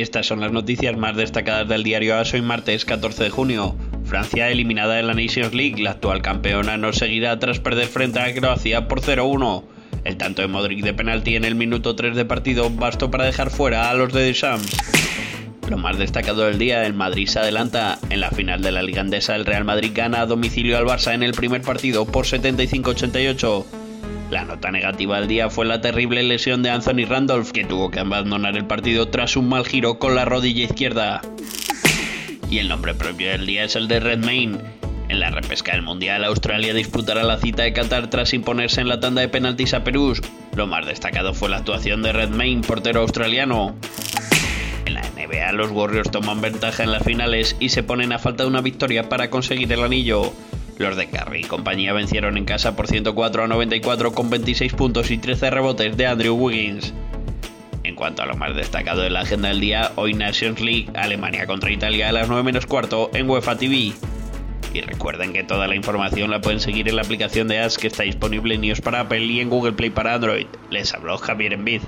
Estas son las noticias más destacadas del diario ASO hoy martes 14 de junio. Francia eliminada de la Nations League, la actual campeona no seguirá tras perder frente a Croacia por 0-1. El tanto de Modric de penalti en el minuto 3 de partido bastó para dejar fuera a los de Deschamps. Lo más destacado del día, el Madrid se adelanta. En la final de la Liga Andesa, el Real Madrid gana a domicilio al Barça en el primer partido por 75-88. La nota negativa del día fue la terrible lesión de Anthony Randolph, que tuvo que abandonar el partido tras un mal giro con la rodilla izquierda. Y el nombre propio del día es el de Redmayne. En la repesca del Mundial, Australia disputará la cita de Qatar tras imponerse en la tanda de penaltis a Perú. Lo más destacado fue la actuación de Redmayne, portero australiano. En la NBA, los Warriors toman ventaja en las finales y se ponen a falta de una victoria para conseguir el anillo. Los de Curry y compañía vencieron en casa por 104 a 94 con 26 puntos y 13 rebotes de Andrew Wiggins. En cuanto a lo más destacado de la agenda del día, hoy Nations League, Alemania contra Italia a las 9 menos cuarto en UEFA TV. Y recuerden que toda la información la pueden seguir en la aplicación de Ask que está disponible en iOS para Apple y en Google Play para Android. Les habló Javier Envid.